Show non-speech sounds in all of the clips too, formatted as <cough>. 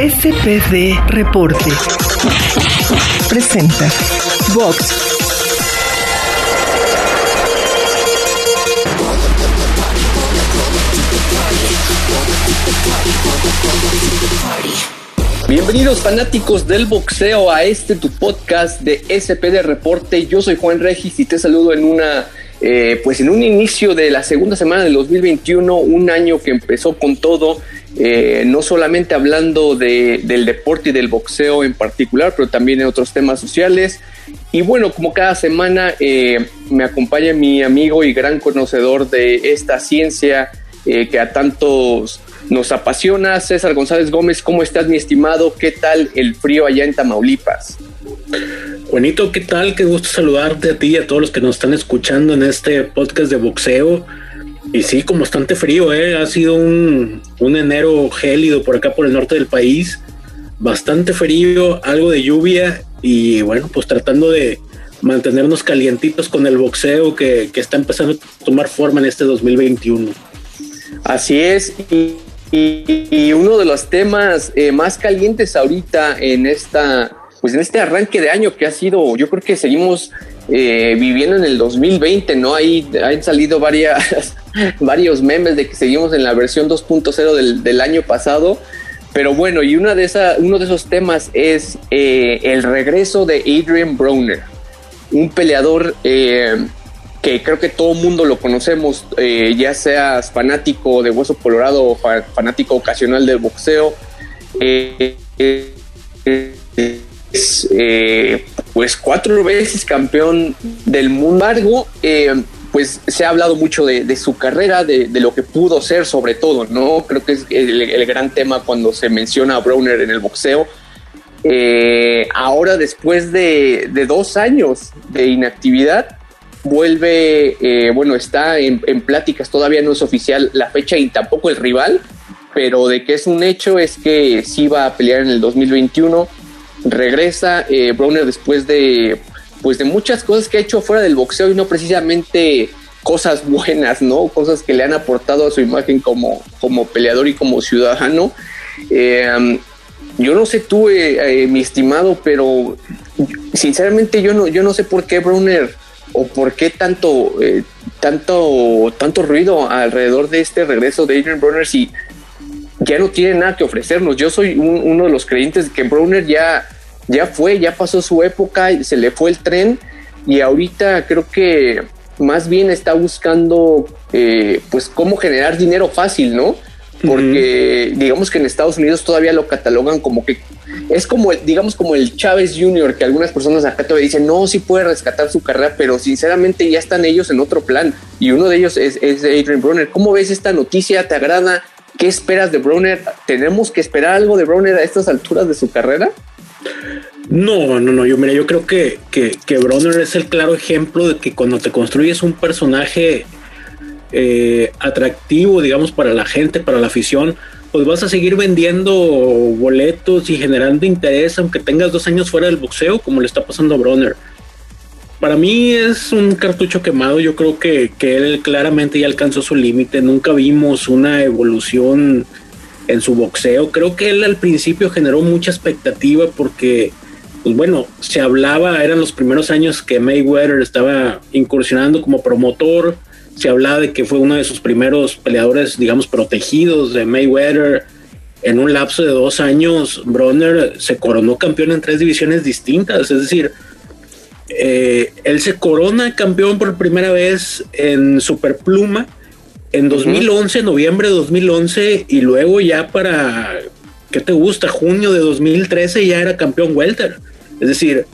SPD Reporte. Presenta Vox. Bienvenidos fanáticos del boxeo a este tu podcast de SPD Reporte. Yo soy Juan Regis y te saludo en una eh, pues en un inicio de la segunda semana del 2021, un año que empezó con todo, eh, no solamente hablando del deporte y del boxeo en particular, pero también en otros temas sociales. Y bueno, como cada semana eh, me acompaña mi amigo y gran conocedor de esta ciencia que a tantos nos apasiona, César González Gómez. ¿Cómo estás, mi estimado? ¿Qué tal el frío allá en Tamaulipas? Juanito, ¿qué tal? Qué gusto saludarte a ti y a todos los que nos están escuchando en este podcast de boxeo. Y sí, con bastante frío, ¿eh? Ha sido un, enero gélido por acá, por el norte del país. Bastante frío, algo de lluvia y bueno, pues tratando de mantenernos calientitos con el boxeo que, está empezando a tomar forma en este 2021. Así es, y, uno de los temas eh, más calientes ahorita en esta pues en este arranque de año que ha sido, yo creo que seguimos eh, viviendo en el 2020, ¿no? Ahí han salido varias, <laughs> varios memes de que seguimos en la versión 2.0 del, del, año pasado. Pero bueno, y una de esa, uno de esos temas es eh, el regreso de Adrian Broner, un peleador eh, que creo que todo mundo lo conocemos, ya seas fanático de Hueso Colorado o fanático ocasional del boxeo. Pues cuatro veces campeón del mundo. Eh, pues se ha hablado mucho de, su carrera, de, lo que pudo ser sobre todo, ¿no? Creo que es el, gran tema cuando se menciona a Browner en el boxeo. Eh, ahora, después de, dos años de inactividad, vuelve, bueno, está en, en, pláticas, todavía no es oficial la fecha y tampoco el rival, pero de que es un hecho es que sí va a pelear en el 2021 regresa eh, Browner después de pues de muchas cosas que ha hecho fuera del boxeo y no precisamente cosas buenas, ¿no? Cosas que le han aportado a su imagen como, como peleador y como ciudadano. Eh, yo no sé tú, eh, mi estimado, pero sinceramente yo no, yo no sé por qué Browner o por qué tanto, tanto, tanto ruido alrededor de este regreso de Adrian Browner si ya no tiene nada que ofrecernos. Yo soy uno de los creyentes de que Browner ya, ya fue, ya pasó su época, se le fue el tren y ahorita creo que más bien está buscando eh, pues cómo generar dinero fácil, ¿no? Porque digamos que en Estados Unidos todavía lo catalogan como que es como el, digamos como el Chávez Jr., que algunas personas acá todavía dicen, no, sí puede rescatar su carrera, pero sinceramente ya están ellos en otro plan. Y uno de ellos es, es Adrian Brunner. ¿Cómo ves esta noticia? ¿Te agrada? ¿Qué esperas de Browner? ¿Tenemos que esperar algo de Browner a estas alturas de su carrera? No, no, no. Yo mira, yo creo que, que, que es el claro ejemplo de que cuando te construyes un personaje eh, atractivo, digamos, para la gente, para la afición, pues vas a seguir vendiendo boletos y generando interés, aunque tengas dos años fuera del boxeo, como le está pasando a Bronner para mí es un cartucho quemado. Yo creo que, él claramente ya alcanzó su límite. Nunca vimos una evolución en su boxeo. Creo que él al principio generó mucha expectativa porque, pues bueno, se hablaba, eran los primeros años que Mayweather estaba incursionando como promotor. Se hablaba de que fue uno de sus primeros peleadores, digamos, protegidos de Mayweather. En un lapso de dos años, Bronner se coronó campeón en tres divisiones distintas. Es decir, eh, él se corona campeón por primera vez en Superpluma en 2011, noviembre de 2011, y luego ya para, ¿qué te gusta? Junio de 2013 ya era campeón welter. Es decir,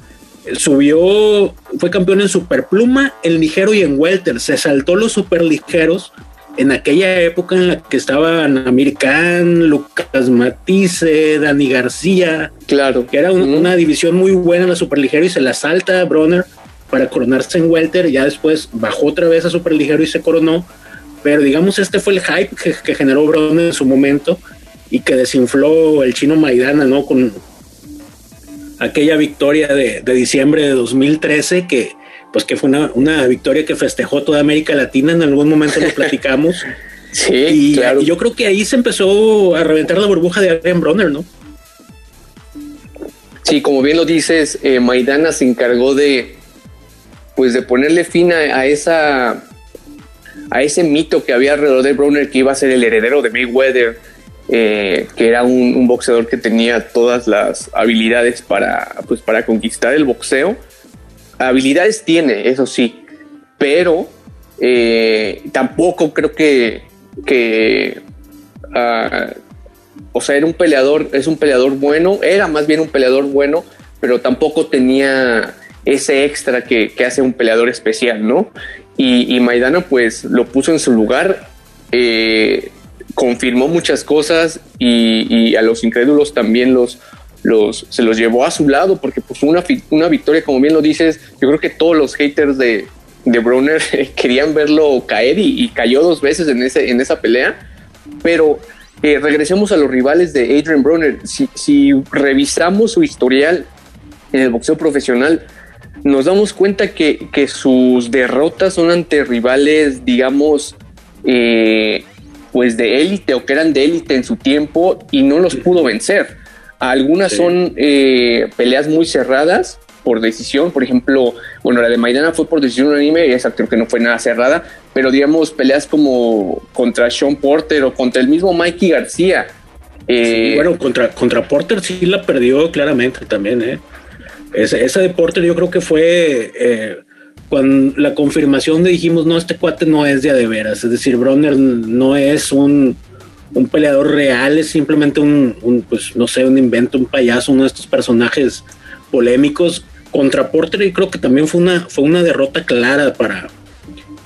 subió, fue campeón en Superpluma, en ligero y en welter. Se saltó los superligeros en aquella época en la que estaban American, Lucas Matisse, Dani García. Claro. Que era una división muy buena en la superligero y se la salta a Bronner para coronarse en Welter. Ya después bajó otra vez a superligero y se coronó. Pero digamos, este fue el hype que, generó Bronner en su momento y que desinfló el chino Maidana, ¿no? Con aquella victoria de, de diciembre de 2013 que pues que fue una, victoria que festejó toda América Latina, en algún momento lo <laughs> platicamos. sí, y, yo creo que ahí se empezó a reventar la burbuja de Adrian Bronner, ¿no? Sí, como bien lo dices, eh, Maidana se encargó de, pues, de ponerle fin a, esa, a ese mito que había alrededor de Broner que iba a ser el heredero de Mayweather, eh, que era un, boxeador que tenía todas las habilidades para, pues, para conquistar el boxeo. Habilidades tiene, eso sí, pero eh, tampoco creo que, que ah, o sea, era un peleador, es un peleador bueno, era más bien un peleador bueno, pero tampoco tenía ese extra que, hace un peleador especial, ¿no? Y, Maidana pues lo puso en su lugar, eh, confirmó muchas cosas y, a los incrédulos también los, los, se los llevó a su lado porque pues una, una victoria, como bien lo dices, yo creo que todos los haters de, de Browner <laughs> querían verlo caer y, cayó dos veces en, ese, en esa pelea, pero eh, regresemos a los rivales de Adrian Broner. Si, revisamos su historial en el boxeo profesional, nos damos cuenta que, sus derrotas son ante rivales, digamos, eh, pues de élite o que eran de élite en su tiempo y no los pudo vencer. Algunas son eh, peleas muy cerradas por decisión, por ejemplo, bueno, la de Maidana fue por decisión unánime y esa creo que no fue nada cerrada, pero digamos peleas como contra Sean Porter o contra el mismo Mikey García. Eh, bueno, contra, contra Porter sí la perdió claramente también, ¿eh? Esa, de Porter yo creo que fue eh, cuando la confirmación de dijimos, no, este cuate no es de a de veras, es decir, Bronner no es un, un peleador real, es simplemente un, un, pues no sé, un invento, un payaso, uno de estos personajes polémicos contra Porter y creo que también fue una, fue una derrota clara para,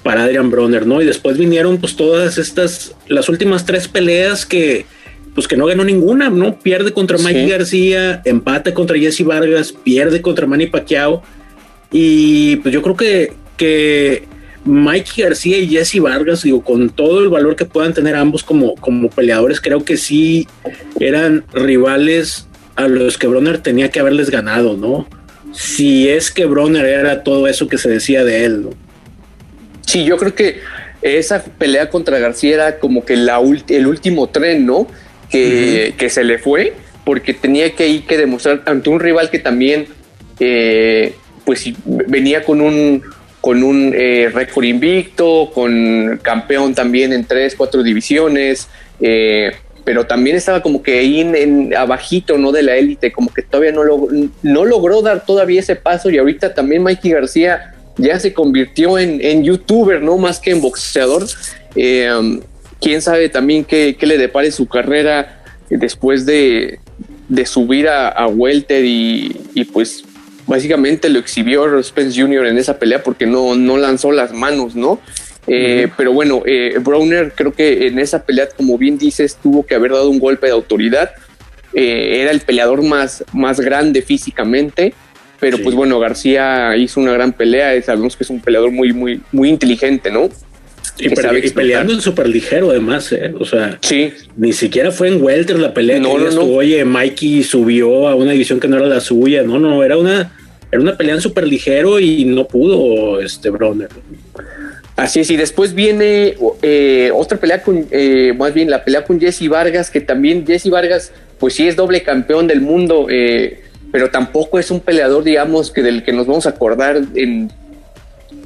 para Adrian Bronner, ¿no? Y después vinieron pues todas estas, las últimas tres peleas que pues que no ganó ninguna, ¿no? Pierde contra Mike García, empate contra Jesse Vargas, pierde contra Manny Pacquiao y pues yo creo que, que Mike García y Jesse Vargas, digo, con todo el valor que puedan tener ambos como, como peleadores, creo que sí eran rivales a los que Bronner tenía que haberles ganado, ¿no? si es que Bronner era todo eso que se decía de él. ¿no? Sí, yo creo que esa pelea contra García era como que la el último tren, ¿no? Que, se le fue, porque tenía que ir que demostrar ante un rival que también, eh, pues venía con un con un eh, récord invicto, con campeón también en tres, cuatro divisiones. Eh, pero también estaba como que ahí en, abajito, ¿no? De la élite, como que todavía no, no logró dar todavía ese paso y ahorita también Mikey García ya se convirtió en, youtuber, ¿no? Más que en boxeador. Eh, quién sabe también qué, le depare su carrera después de, subir a, Welter y, pues básicamente lo exhibió Spence Jr. en esa pelea porque no, no lanzó las manos, ¿no? Eh, pero bueno, eh, Browner creo que en esa pelea, como bien dices, tuvo que haber dado un golpe de autoridad. Eh, era el peleador más, más grande físicamente, pero pues bueno, García hizo una gran pelea. Sabemos que es un peleador muy, muy, muy inteligente, ¿no? Y, peleando en súper ligero, además, o sea, sí. ni siquiera fue en Welter la pelea. No, que no, Oye, Mikey subió a una división que no era la suya. No, no, era una, era una pelea súper ligero y no pudo este Browner. Así es, y después viene eh, otra pelea con, eh, más bien la pelea con Jesse Vargas, que también Jesse Vargas, pues sí es doble campeón del mundo, eh, pero tampoco es un peleador, digamos, que del que nos vamos a acordar en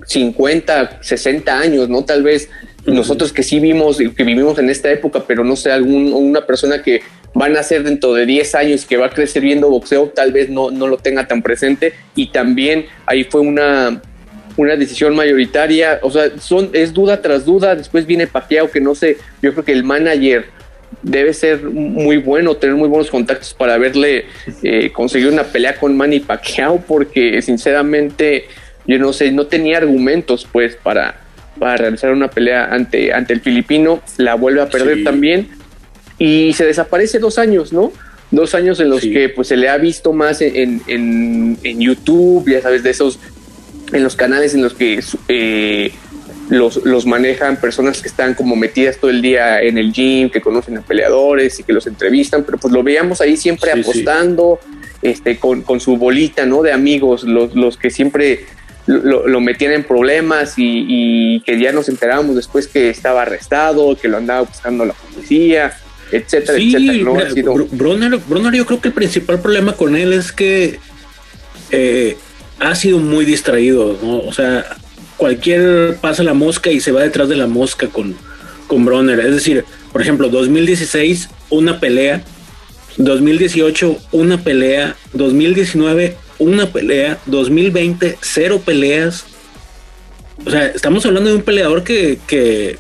50, 60 años, ¿no? Tal vez nosotros que sí vimos, que vivimos en esta época, pero no sé, algún, una persona que va a nacer dentro de 10 años, que va a crecer viendo boxeo, tal vez no, no lo tenga tan presente. Y también ahí fue una una decisión mayoritaria, o sea, son, es duda tras duda, después viene Pacquiao que no sé, yo creo que el manager debe ser muy bueno, tener muy buenos contactos para haberle eh, conseguido una pelea con Manny Pacquiao, porque sinceramente yo no sé, no tenía argumentos pues para, para realizar una pelea ante, ante el filipino, la vuelve a perder también y se desaparece dos años, ¿no? Dos años en los que pues se le ha visto más en, en, en YouTube, ya sabes, de esos en los canales en los que eh, los, manejan personas que están como metidas todo el día en el gym, que conocen a peleadores y que los entrevistan, pero pues lo veíamos ahí siempre apostando, este, con, con, su bolita, ¿no? De amigos, los, los que siempre lo, metían en problemas y, que ya nos enterábamos después que estaba arrestado, que lo andaba buscando la policía. Etcétera, etcétera. Bronner, yo creo que el principal problema con él es que eh, ha sido muy distraído, ¿no? O sea, cualquier pasa la mosca y se va detrás de la mosca con, con Bronner. Es decir, por ejemplo, 2016, una pelea. 2018, una pelea. 2019, una pelea. 2020, cero peleas. O sea, estamos hablando de un peleador que, que,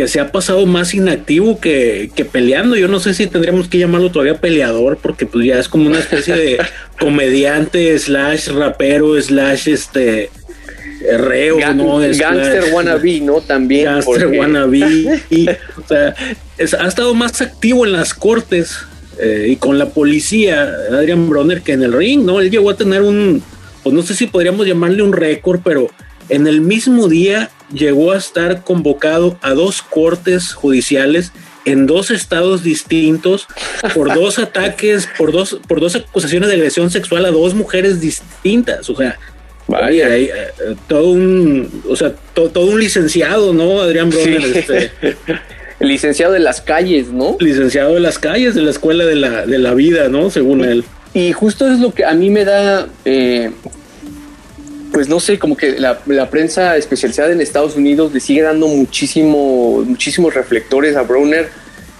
que se ha pasado más inactivo que, que, peleando. Yo no sé si tendríamos que llamarlo todavía peleador, porque pues ya es como una especie de <laughs> comediante, slash rapero, slash este reo, ¿no? Gangster wannabe, ¿no? También. Gangster wannabe. <laughs> y, o sea, ha estado más activo en las cortes eh, y con la policía, Adrian Bronner, que en el ring, ¿no? Él llegó a tener un, pues no sé si podríamos llamarle un récord, pero en el mismo día llegó a estar convocado a dos cortes judiciales en dos estados distintos por <laughs> dos ataques, por dos, por dos acusaciones de agresión sexual a dos mujeres distintas. O sea, Vaya, eh, todo un, o sea, todo un licenciado, ¿no? Adrián Bronner, este, <laughs> licenciado de las calles, ¿no? Licenciado de las calles, de la escuela de la, de la vida, ¿no? Según él. Y justo es lo que a mí me da, eh, pues no sé, como que la, prensa especializada en Estados Unidos le sigue dando muchísimo, muchísimos reflectores a Bronner.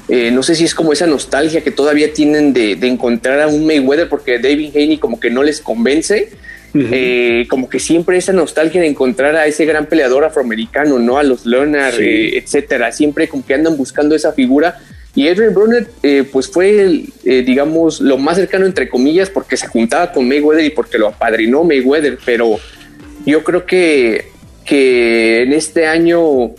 Eh, no sé si es como esa nostalgia que todavía tienen de, de encontrar a un Mayweather porque David Haney como que no les convence eh, como que siempre esa nostalgia de encontrar a ese gran peleador afroamericano, ¿no? A los Leonard, eh, etcétera. Siempre como que andan buscando esa figura. Y Adrian Broner, eh, pues fue, digamos, lo más cercano, entre comillas, porque se juntaba con Mayweather y porque lo apadrinó Mayweather. Pero yo creo que, que en este año,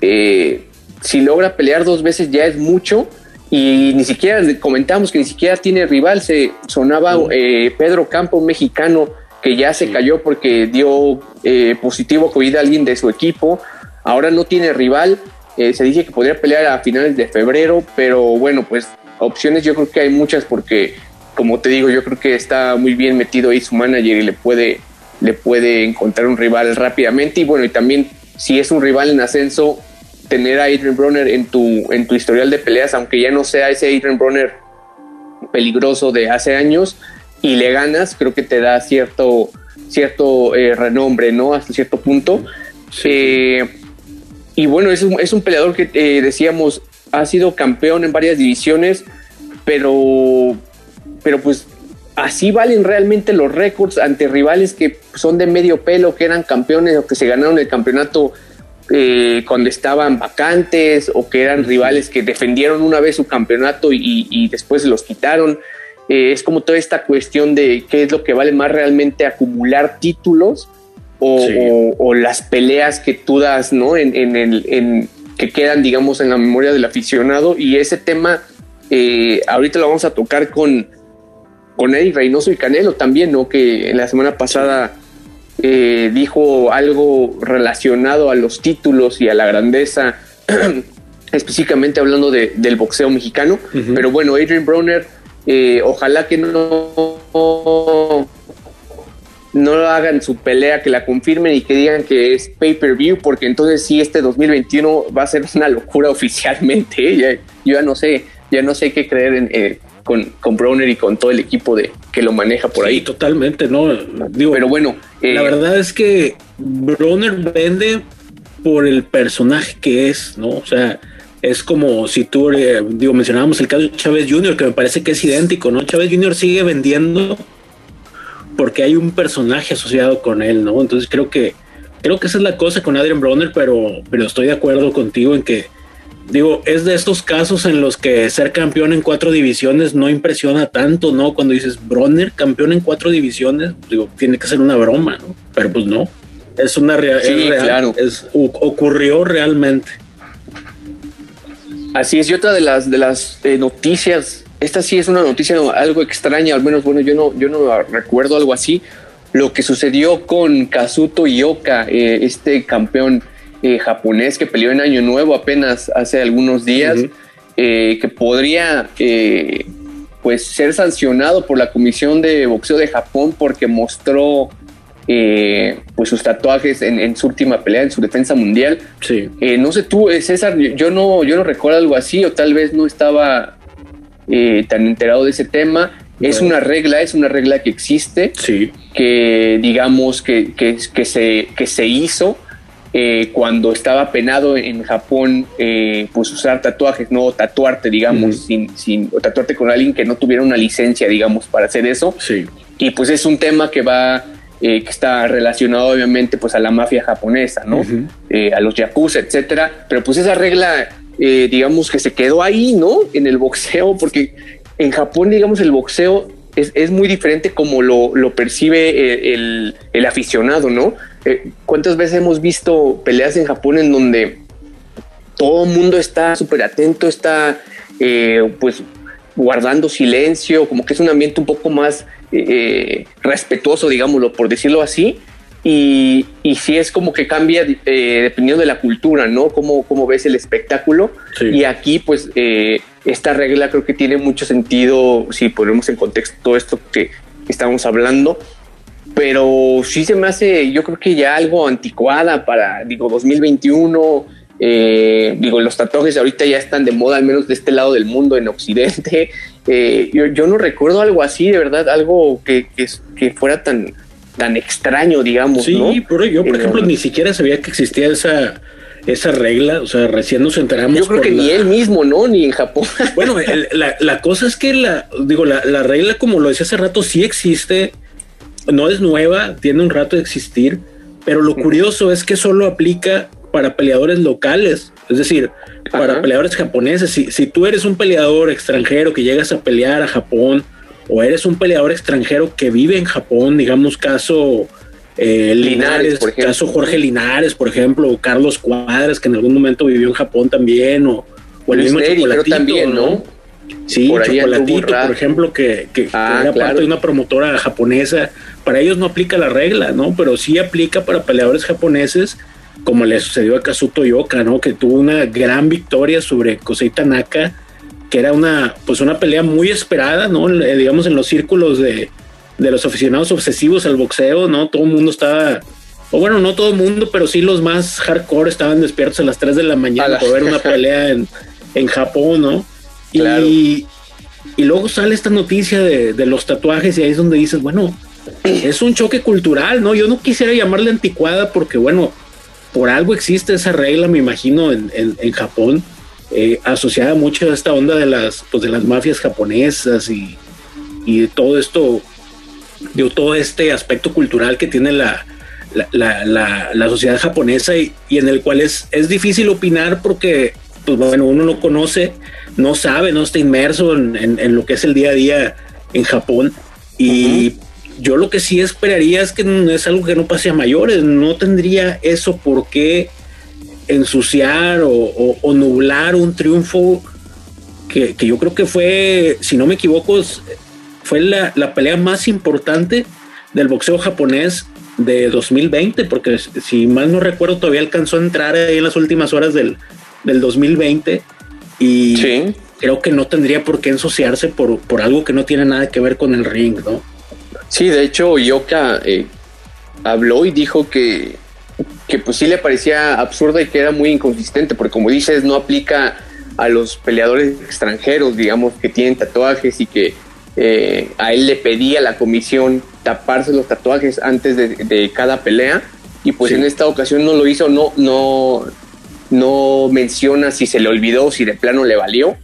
si logra pelear dos veces ya es mucho y ni siquiera comentamos que ni siquiera tiene rival. Se sonaba eh, Pedro Campo, un mexicano que ya se cayó porque dio eh, positivo COVID a alguien de su equipo. Ahora no tiene rival. Eh, se dice que podría pelear a finales de febrero, pero bueno, pues opciones yo creo que hay muchas porque, como te digo, yo creo que está muy bien metido ahí su manager y le puede, le puede encontrar un rival rápidamente. Y bueno, y también si es un rival en ascenso, tener a Adrian Bronner en tu, en tu historial de peleas, aunque ya no sea ese Adrian Bronner peligroso de hace años, y le ganas, creo que te da cierto, cierto eh, renombre, ¿no? Hasta cierto punto. Eh, y bueno, es un, es un peleador que eh, decíamos ha sido campeón en varias divisiones, pero, pero pues así valen realmente los récords ante rivales que son de medio pelo, que eran campeones o que se ganaron el campeonato eh, cuando estaban vacantes o que eran rivales que defendieron una vez su campeonato y, después se los quitaron. Eh, es como toda esta cuestión de qué es lo que vale más realmente acumular títulos o, las peleas que tú das, ¿no? En, el, que quedan, digamos, en la memoria del aficionado. Y ese tema, eh, ahorita lo vamos a tocar con, con Eddie Reynoso y Canelo también, ¿no? Que en la semana pasada eh, dijo algo relacionado a los títulos y a la grandeza, <clears throat> específicamente hablando del boxeo mexicano. Pero bueno, Adrian Broner, eh, ojalá que no, no hagan su pelea, que la confirmen y que digan que es pay-per-view, porque entonces sí, este 2021 va a ser una locura <laughs> oficialmente. ¿eh? yo ya no sé, ya no sé qué creer en, con, con Browner y con todo el equipo de que lo maneja por ahí. Totalmente, ¿no? Digo, pero bueno. la eh, verdad es que Browner vende por el personaje que es, ¿no? O sea, es como si tú, eh, digo, mencionábamos el caso de Chávez Jr., que me parece que es idéntico, ¿no? Chávez Jr. sigue vendiendo porque hay un personaje asociado con él, ¿no? Entonces creo que creo que esa es la cosa con Adrian Broner, pero, pero estoy de acuerdo contigo en que digo, es de estos casos en los que ser campeón en cuatro divisiones no impresiona tanto, ¿no? Cuando dices Bronner, campeón en cuatro divisiones, digo, tiene que ser una broma, ¿no? Pero pues no, es una realidad. claro. es, ocurrió realmente. Así es, y otra de las, de las eh, noticias, esta sí es una noticia algo extraña, al menos, bueno, yo no, yo no recuerdo algo así, lo que sucedió con Kazuto Ioka, eh, este campeón eh, japonés que peleó en Año Nuevo apenas hace algunos días, eh, que podría eh, pues ser sancionado por la Comisión de Boxeo de Japón porque mostró eh, pues sus tatuajes en, su última pelea, en su defensa mundial. Sí. Eh, no sé tú, César, yo no, yo no recuerdo algo así, o tal vez no estaba tan enterado de ese tema. Es una regla, es una regla que existe, sí. que digamos que, que, que, se, que se hizo cuando estaba penado en Japón, pues usar tatuajes, no tatuarte, digamos, sin, sin, o tatuarte con alguien que no tuviera una licencia, digamos, para hacer eso. Sí. Y pues es un tema que va eh, que está relacionado obviamente pues a la mafia japonesa, ¿no? Eh, a los yakuza, etcétera. Pero pues esa regla, eh, digamos que se quedó ahí, ¿no? En el boxeo, porque en Japón, digamos, el boxeo es, es muy diferente como lo, lo percibe el, el, aficionado, ¿no? ¿Cuántas veces hemos visto peleas en Japón en donde todo el mundo está súper atento, está pues guardando silencio, como que es un ambiente un poco más eh, respetuoso, digámoslo, por decirlo así. Y, y sí es como que cambia eh, dependiendo de la cultura, ¿no? Cómo, cómo ves el espectáculo. Y aquí, pues, eh, esta regla creo que tiene mucho sentido si ponemos en contexto todo esto que estamos hablando. Pero sí se me hace, yo creo que ya algo anticuada para, digo, 2021 eh, digo, los tatuajes ahorita ya están de moda, al menos de este lado del mundo, en Occidente. <laughs> Eh, yo, no recuerdo algo así, de verdad, algo que, que, fuera tan, tan extraño, digamos. Sí, pero yo, por eh, ejemplo, ni siquiera sabía que existía esa, esa regla, o sea, recién nos enteramos. Yo creo que ni él mismo, ¿no? Ni en Japón. Bueno, la, la, cosa es que la, digo, la, la regla, como lo decía hace rato, sí existe, no es nueva, tiene un rato de existir, pero lo curioso es que solo aplica para peleadores locales, es decir, para peleadores japoneses. Si, si tú eres un peleador extranjero que llegas a pelear a Japón, o eres un peleador extranjero que vive en Japón, digamos caso eh, Linares, caso Jorge Linares, por ejemplo, o Carlos Cuadras, que en algún momento vivió en Japón también, o, el mismo Chocolatito, también, ¿no? Sí, Chocolatito, por ejemplo, que, que, ah, era parte de una promotora japonesa. Para ellos no aplica la regla, ¿no? Pero sí aplica para peleadores japoneses como le sucedió a Kazuto Yoka, ¿no? Que tuvo una gran victoria sobre Kosei Tanaka, que era una, pues una pelea muy esperada, ¿no? Digamos en los círculos de, de los aficionados obsesivos al boxeo, ¿no? Todo el mundo estaba, o bueno, no todo el mundo, pero sí los más hardcore estaban despiertos a las 3 de la mañana para ver una pelea en, en Japón, ¿no? Y, luego sale esta noticia de, los tatuajes y ahí es donde dices, bueno, es un choque cultural, ¿no? Yo no quisiera llamarle anticuada porque, bueno, por algo existe esa regla, me imagino, en, en, Japón, eh, asociada mucho a esta onda de las, pues, de las mafias japonesas y, y de todo esto, de todo este aspecto cultural que tiene la, la, la, sociedad japonesa y, y, en el cual es, es difícil opinar porque, pues bueno, uno no conoce, no sabe, no está inmerso en, en, lo que es el día a día en Japón. Y yo lo que sí esperaría es que no es algo que no pase a mayores, no tendría eso por qué ensuciar o, nublar un triunfo que, yo creo que fue, si no me equivoco, fue la, pelea más importante del boxeo japonés de 2020, porque si mal no recuerdo todavía alcanzó a entrar ahí en las últimas horas del, del 2020 y creo que no tendría por qué ensuciarse por, por algo que no tiene nada que ver con el ring, ¿no? Sí, de hecho, Yoka eh, habló y dijo que, que pues sí le parecía absurda y que era muy inconsistente, porque como dices, no aplica a los peleadores extranjeros, digamos, que tienen tatuajes y que eh, a él le pedía la comisión taparse los tatuajes antes de, cada pelea y pues en esta ocasión no lo hizo, no, no, no menciona si se le olvidó, si de plano le valió,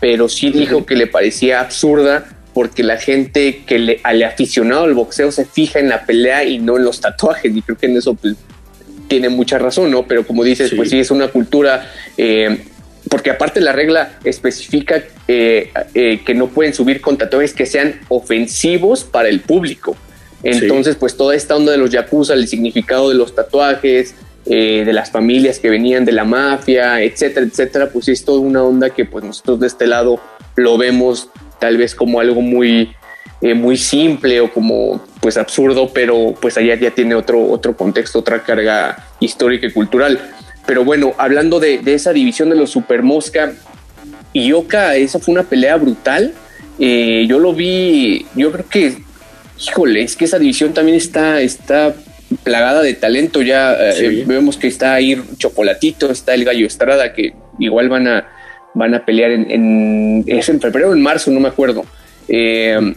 pero sí dijo que le parecía absurda porque la gente que le, al aficionado al boxeo se fija en la pelea y no en los tatuajes, y creo que en eso pues, tiene mucha razón, ¿no? Pero como dices, pues sí es una cultura, eh, porque aparte la regla especifica eh, eh, que no pueden subir con tatuajes que sean ofensivos para el público. Entonces, pues toda esta onda de los yakuza, el significado de los tatuajes, de las familias que venían de la mafia, etcétera, etcétera, pues es toda una onda que pues nosotros de este lado lo vemos tal vez como algo muy, eh, muy simple o como pues absurdo, pero pues allá ya tiene otro, otro contexto, otra carga histórica y cultural. Pero bueno, hablando de, esa división de los Super Mosca y Oka, esa fue una pelea brutal. Eh, yo lo vi, yo creo que, híjole, es que esa división también está, está plagada de talento. Ya eh, vemos que está ahí Chocolatito, está el Gallo Estrada, que igual van a, van a pelear en, en, es en febrero o en marzo, no me acuerdo. Eh,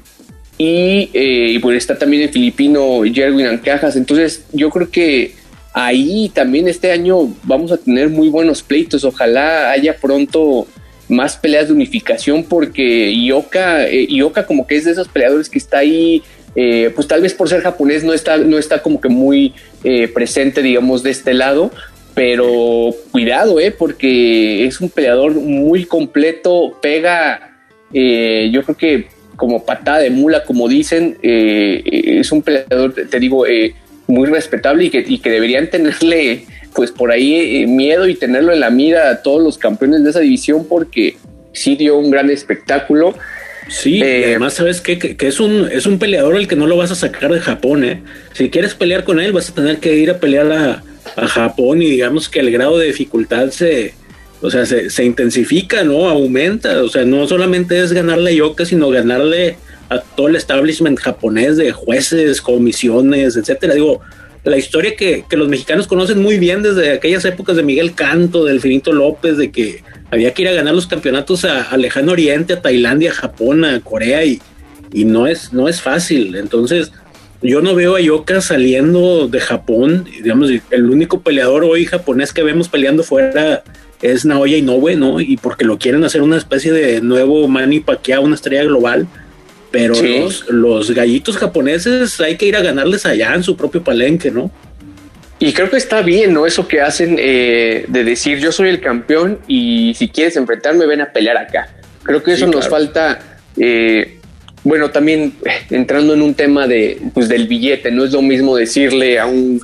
y, eh, pues está también el filipino Jerwin Ancajas. Entonces, yo creo que ahí también este año vamos a tener muy buenos pleitos. Ojalá haya pronto más peleas de unificación porque Ioka, eh, Ioka como que es de esos peleadores que está ahí, eh, pues tal vez por ser japonés no está, no está como que muy eh, presente, digamos, de este lado, pero cuidado, eh, porque es un peleador muy completo, pega, yo creo que como patada de mula, como dicen, es un peleador, te digo, muy respetable y que, y que deberían tenerle pues por ahí miedo y tenerlo en la mira a todos los campeones de esa división porque sí dio un gran espectáculo. Sí, eh, además sabes que, que, es un es un peleador el que no lo vas a sacar de Japón, ¿eh? Si quieres pelear con él vas a tener que ir a pelear a, a Japón y digamos que el grado de dificultad se, o sea, se, se, intensifica, ¿no? Aumenta, o sea, no solamente es ganarle a Yoka, sino ganarle a todo el establishment japonés de jueces, comisiones, etcétera. Digo, la historia que, que, los mexicanos conocen muy bien desde aquellas épocas de Miguel Canto, del Finito López, de que había que ir a ganar los campeonatos a, Lejano Oriente, a Tailandia, a Japón, a Corea, y, y no, es, no es fácil. Entonces, yo no veo a Yoka saliendo de Japón. Digamos, el único peleador hoy japonés que vemos peleando fuera es Naoya Inoue, ¿no? Y porque lo quieren hacer una especie de nuevo Manny Pacquiao, una estrella global pero los, los gallitos japoneses hay que ir a ganarles allá en su propio palenque, ¿no? Y creo que está bien, ¿no? Eso que hacen eh, de decir yo soy el campeón y si quieres enfrentarme ven a pelear acá. Creo que eso nos falta, eh, bueno, también entrando en un tema de, pues, del billete, no es lo mismo decirle a un,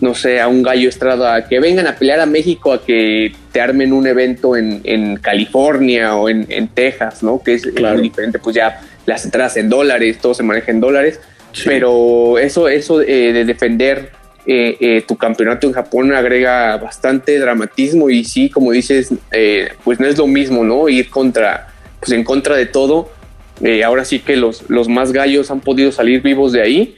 no sé, a un gallo estrada que vengan a pelear a México a que te armen un evento en, en California o en, en, Texas, ¿no? Que es, claro. diferente, pues ya las entradas en dólares, todo se maneja en dólares, sí. pero eso, eso eh, de defender eh, eh, tu campeonato en Japón agrega bastante dramatismo y sí, como dices, eh, pues no es lo mismo, ¿no? Ir contra, pues en contra de todo. Eh, ahora sí que los, los más gallos han podido salir vivos de ahí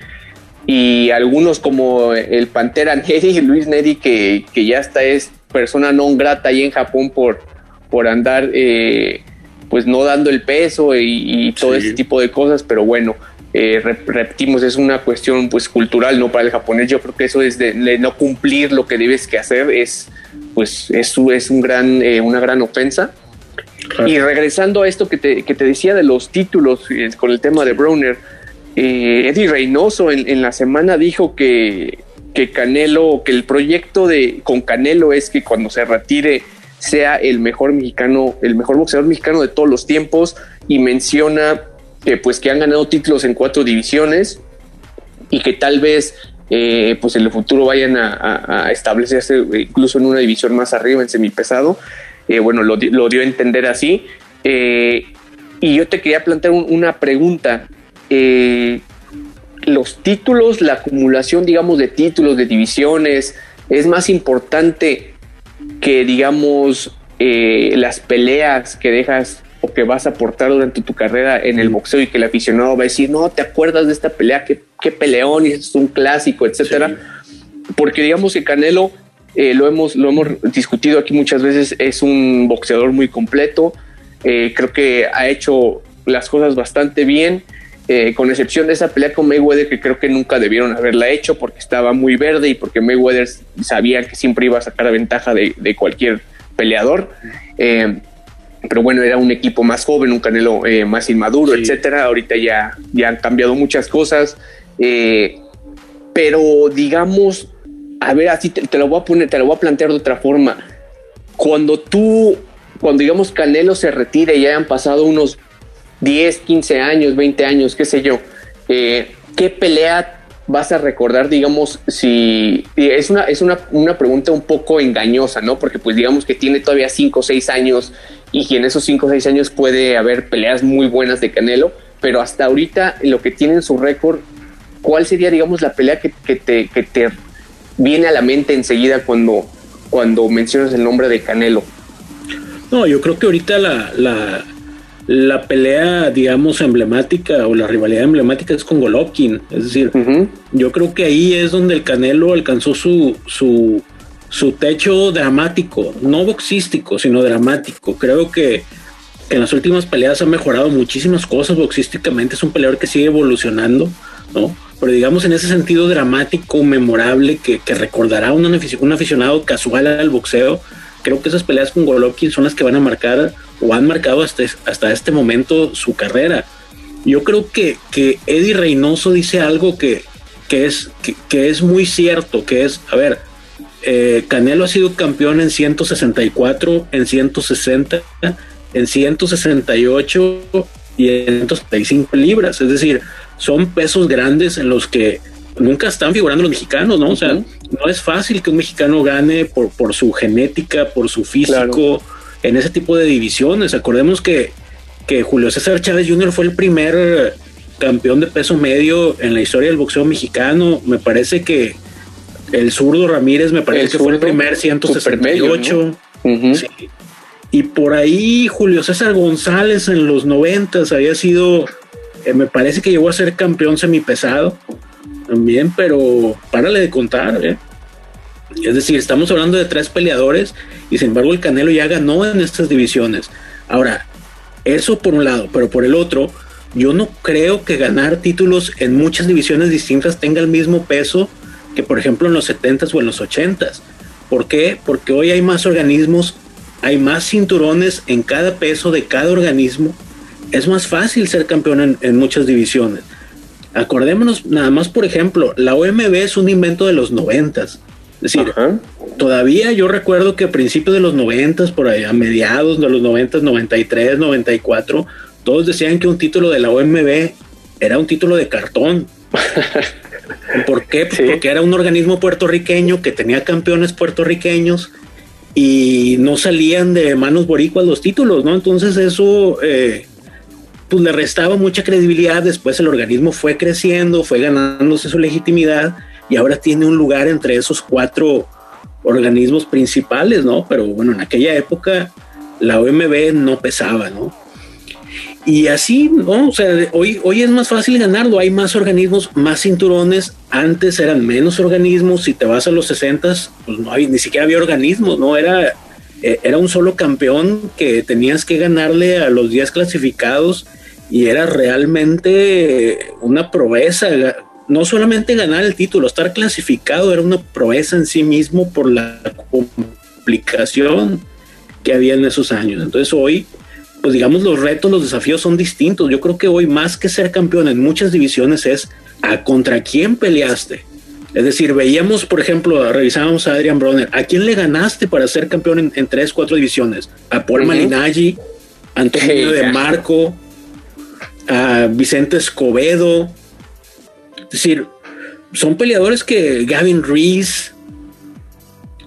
y algunos como el Pantera <laughs> Neri, Luis Neri, que, que ya está es persona non grata ahí en Japón por, por andar eh, pues no dando el peso y, y todo sí. ese tipo de cosas, pero bueno, eh, repetimos, es una cuestión pues cultural, no para el japonés, yo creo que eso es de, de no cumplir lo que debes que hacer, es pues eso es un gran, eh, una gran ofensa. Claro. Y regresando a esto que te, que te, decía de los títulos eh, con el tema de Browner, Eddie Reynoso en, en, la semana dijo que, que Canelo, que el proyecto de con Canelo es que cuando se retire sea el mejor mexicano, el mejor boxeador mexicano de todos los tiempos y menciona pues que han ganado títulos en cuatro divisiones y que tal vez eh, pues en el futuro vayan a, establecerse incluso en una división más arriba en semipesado. Eh, bueno, lo, dio a entender así. Eh, y yo te quería plantear un, una pregunta. Eh, los títulos, la acumulación, digamos, de títulos, de divisiones, es más importante que, digamos, eh, las peleas que dejas o que vas a aportar durante tu carrera en el boxeo y que el aficionado va a decir, no, ¿te acuerdas de esta pelea? ¿Qué, qué peleón? Y es un clásico, etcétera. Sí. Porque digamos que Canelo, eh, lo, hemos, lo hemos discutido aquí muchas veces, es un boxeador muy completo. Eh, creo que ha hecho las cosas bastante bien. Eh, con excepción de esa pelea con Mayweather, que creo que nunca debieron haberla hecho porque estaba muy verde y porque Mayweather sabía que siempre iba a sacar ventaja de, de cualquier peleador. Eh, pero bueno, era un equipo más joven, un Canelo eh, más inmaduro, sí. etcétera. Ahorita ya, ya han cambiado muchas cosas. Eh, pero digamos, a ver, así te, te, lo voy a poner, te lo voy a plantear de otra forma. Cuando tú, cuando digamos Canelo se retire y hayan pasado unos 10, 15 años, 20 años, qué sé yo, eh, ¿qué pelea vas a recordar, digamos, si es una, es una, una pregunta un poco engañosa, ¿no? Porque pues digamos que tiene todavía 5 o 6 años y en esos 5 o 6 años puede haber peleas muy buenas de Canelo, pero hasta ahorita lo que tiene en su récord, ¿cuál sería, digamos, la pelea que, que, te, que te viene a la mente enseguida cuando, cuando mencionas el nombre de Canelo? No, yo creo que ahorita la, la la pelea, digamos, emblemática o la rivalidad emblemática es con Golovkin. Es decir, yo creo que ahí es donde el Canelo alcanzó su, su, su techo dramático, no boxístico, sino dramático. Creo que en las últimas peleas ha mejorado muchísimas cosas boxísticamente. Es un peleador que sigue evolucionando, ¿no? Pero digamos en ese sentido dramático, memorable, que, que recordará un, un aficionado casual al boxeo creo que esas peleas con Golovkin son las que van a marcar o han marcado hasta, hasta este momento su carrera. Yo creo que, que Eddie Reynoso dice algo que, que es, que, es muy cierto, que es, a ver, eh, Canelo ha sido campeón en 164, en 160, en 168 y en 165 libras. Es decir, son pesos grandes en los que nunca están figurando los mexicanos, ¿no? O sea, no es fácil que un mexicano gane por, por su genética, por su físico, en ese tipo de divisiones. Acordemos que, que Julio César Chávez Jr. fue el primer campeón de peso medio en la historia del boxeo mexicano. Me parece que el zurdo Ramírez me parece que fue el primer 168. Y por ahí Julio César González en los 90 había sido, eh, me parece que llegó a ser campeón semipesado también, pero párale de contar, ¿eh? Es decir, estamos hablando de tres peleadores y sin embargo el Canelo ya ganó en estas divisiones. Ahora, eso por un lado, pero por el otro, yo no creo que ganar títulos en muchas divisiones distintas tenga el mismo peso que por ejemplo en los 70s o en los 80s. ¿Por qué? Porque hoy hay más organismos, hay más cinturones en cada peso de cada organismo. Es más fácil ser campeón en, en muchas divisiones. Acordémonos nada más, por ejemplo, la OMB es un invento de los noventas. Es decir, todavía yo recuerdo que a principios de los noventas, por ahí, a mediados de los noventas, 93, 94, todos decían que un título de la OMB era un título de cartón. <laughs> ¿Por qué? Porque era un organismo puertorriqueño que tenía campeones puertorriqueños y no salían de manos boricuas los títulos, ¿no? Entonces eso eh, pues le restaba mucha credibilidad. Después el organismo fue creciendo, fue ganándose su legitimidad y ahora tiene un lugar entre esos cuatro organismos principales, ¿no? Pero bueno, en aquella época la OMB no pesaba, ¿no? Y así, ¿no? O sea, hoy, hoy es más fácil ganarlo, hay más organismos, más cinturones, antes eran menos organismos, si te vas a los 60, pues no hay, ni siquiera había organismos, ¿no? Era, eh, era un solo campeón que tenías que ganarle a los 10 clasificados y era realmente una proeza. No solamente ganar el título, estar clasificado era una proeza en sí mismo por la complicación que había en esos años. Entonces hoy, pues digamos, los retos, los desafíos son distintos. Yo creo que hoy más que ser campeón en muchas divisiones es a contra quién peleaste. Es decir, veíamos, por ejemplo, revisábamos a Adrian Bronner. ¿A quién le ganaste para ser campeón en, tres, cuatro divisiones? A Paul Malinaggi, Antonio de Marco, a Vicente Escobedo. Es decir, son peleadores que Gavin Reese.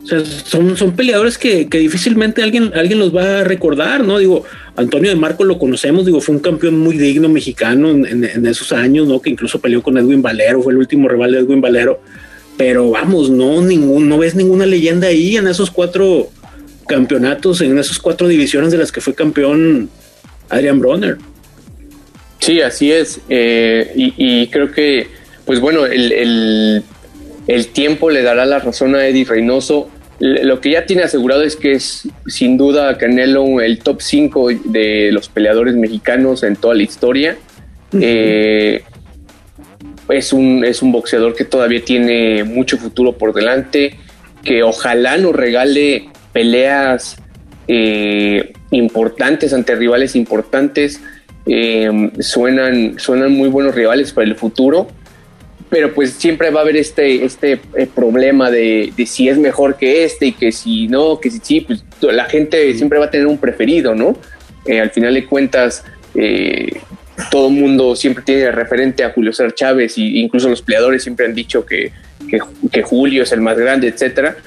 O sea, son, son peleadores que, difícilmente alguien, alguien los va a recordar, ¿no? Digo, Antonio de Marco lo conocemos, digo, fue un campeón muy digno mexicano en, esos años, ¿no? Que incluso peleó con Edwin Valero, fue el último rival de Edwin Valero. Pero vamos, no, ningún, no ves ninguna leyenda ahí en esos cuatro campeonatos, en esas cuatro divisiones de las que fue campeón Adrian Bronner. Sí, así es. Eh, y, creo que, pues bueno, el, tiempo le dará la razón a Eddie Reynoso. Lo que ya tiene asegurado es que es sin duda Canelo el top 5 de los peleadores mexicanos en toda la historia. Eh, es, un, es un boxeador que todavía tiene mucho futuro por delante, que ojalá nos regale peleas eh, importantes ante rivales importantes. Eh, suenan, suenan muy buenos rivales para el futuro, pero pues siempre va a haber este, este eh, problema de, si es mejor que este y que si no, que si sí, pues la gente siempre va a tener un preferido, ¿no? Eh, al final de cuentas, todo el mundo siempre tiene referente a Julio César Chávez e incluso los peleadores siempre han dicho que, que, que Julio es el más grande, etcétera.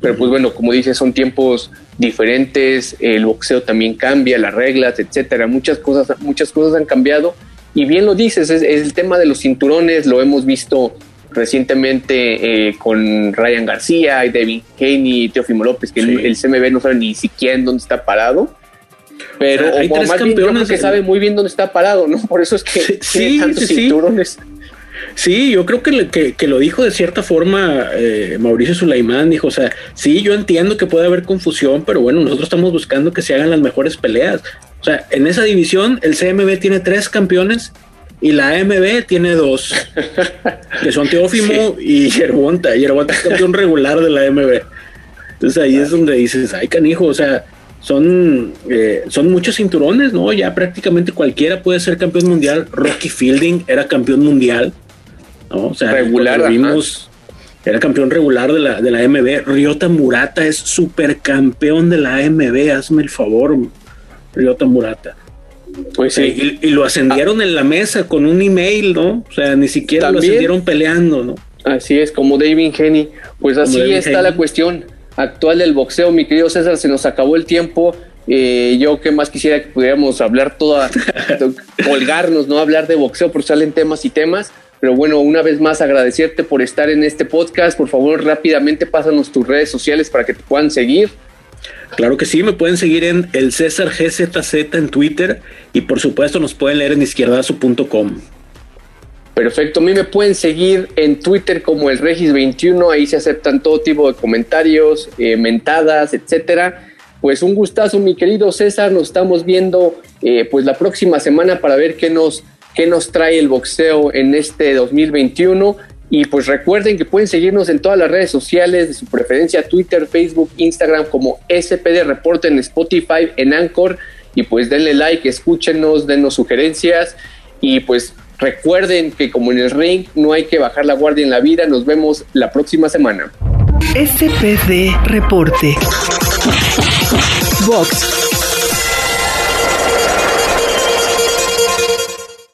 Pero pues bueno, como dices, son tiempos diferentes, el boxeo también cambia, las reglas, etcétera. Muchas cosas, muchas cosas han cambiado. Y bien lo dices, es, el tema de los cinturones, lo hemos visto recientemente eh, con Ryan García y David Haney y Teofimo López, que el, CMB no sabe ni siquiera en dónde está parado. Pero hay tres campeones que sabe muy bien dónde está parado, ¿no? <laughs> Por eso es que sí, tiene tantos cinturones. Sí, yo creo que, que, lo dijo de cierta forma eh, Mauricio Sulaimán, dijo, o sea, sí, yo entiendo que puede haber confusión, pero bueno, nosotros estamos buscando que se hagan las mejores peleas. O sea, en esa división el CMB tiene tres campeones y la AMB tiene dos, que son Teófimo <laughs> y Yerbonta. Yerbonta es campeón regular de la AMB. Entonces ahí es donde dices, ay canijo, o sea, son, eh, son muchos cinturones, ¿no? Ya prácticamente cualquiera puede ser campeón mundial. Rocky Fielding era campeón mundial, ¿no? O sea, regular. Vimos, era campeón regular de la, de la MB. Ryota Murata es supercampeón de la MB, hazme el favor, Ryota Murata. Pues sí. Y, lo ascendieron en la mesa con un email, ¿no? O sea, ni siquiera lo ascendieron peleando, ¿no? Así es, como David Henny. Pues así está la cuestión actual del boxeo, mi querido César, se nos acabó el tiempo. Eh, yo que más quisiera que pudiéramos hablar toda, <laughs> colgarnos, no hablar de boxeo, porque salen temas y temas. Pero bueno, una vez más agradecerte por estar en este podcast. Por favor, rápidamente pásanos tus redes sociales para que te puedan seguir. Claro que sí, me pueden seguir en el César GZZ en Twitter y por supuesto nos pueden leer en izquierdazo.com. Perfecto, a mí me pueden seguir en Twitter como el Regis21, ahí se aceptan todo tipo de comentarios, eh, mentadas, etcétera. Pues un gustazo, mi querido César, nos estamos viendo eh, pues la próxima semana para ver qué nos, qué nos trae el boxeo en este 2021. Y pues recuerden que pueden seguirnos en todas las redes sociales de su preferencia, Twitter, Facebook, Instagram como SPD Reporte en Spotify, en Anchor. Y pues denle like, escúchenos, denos sugerencias. Y pues Recuerden que como en el ring no hay que bajar la guardia en la vida. Nos vemos la próxima semana. SPD Reporte. Box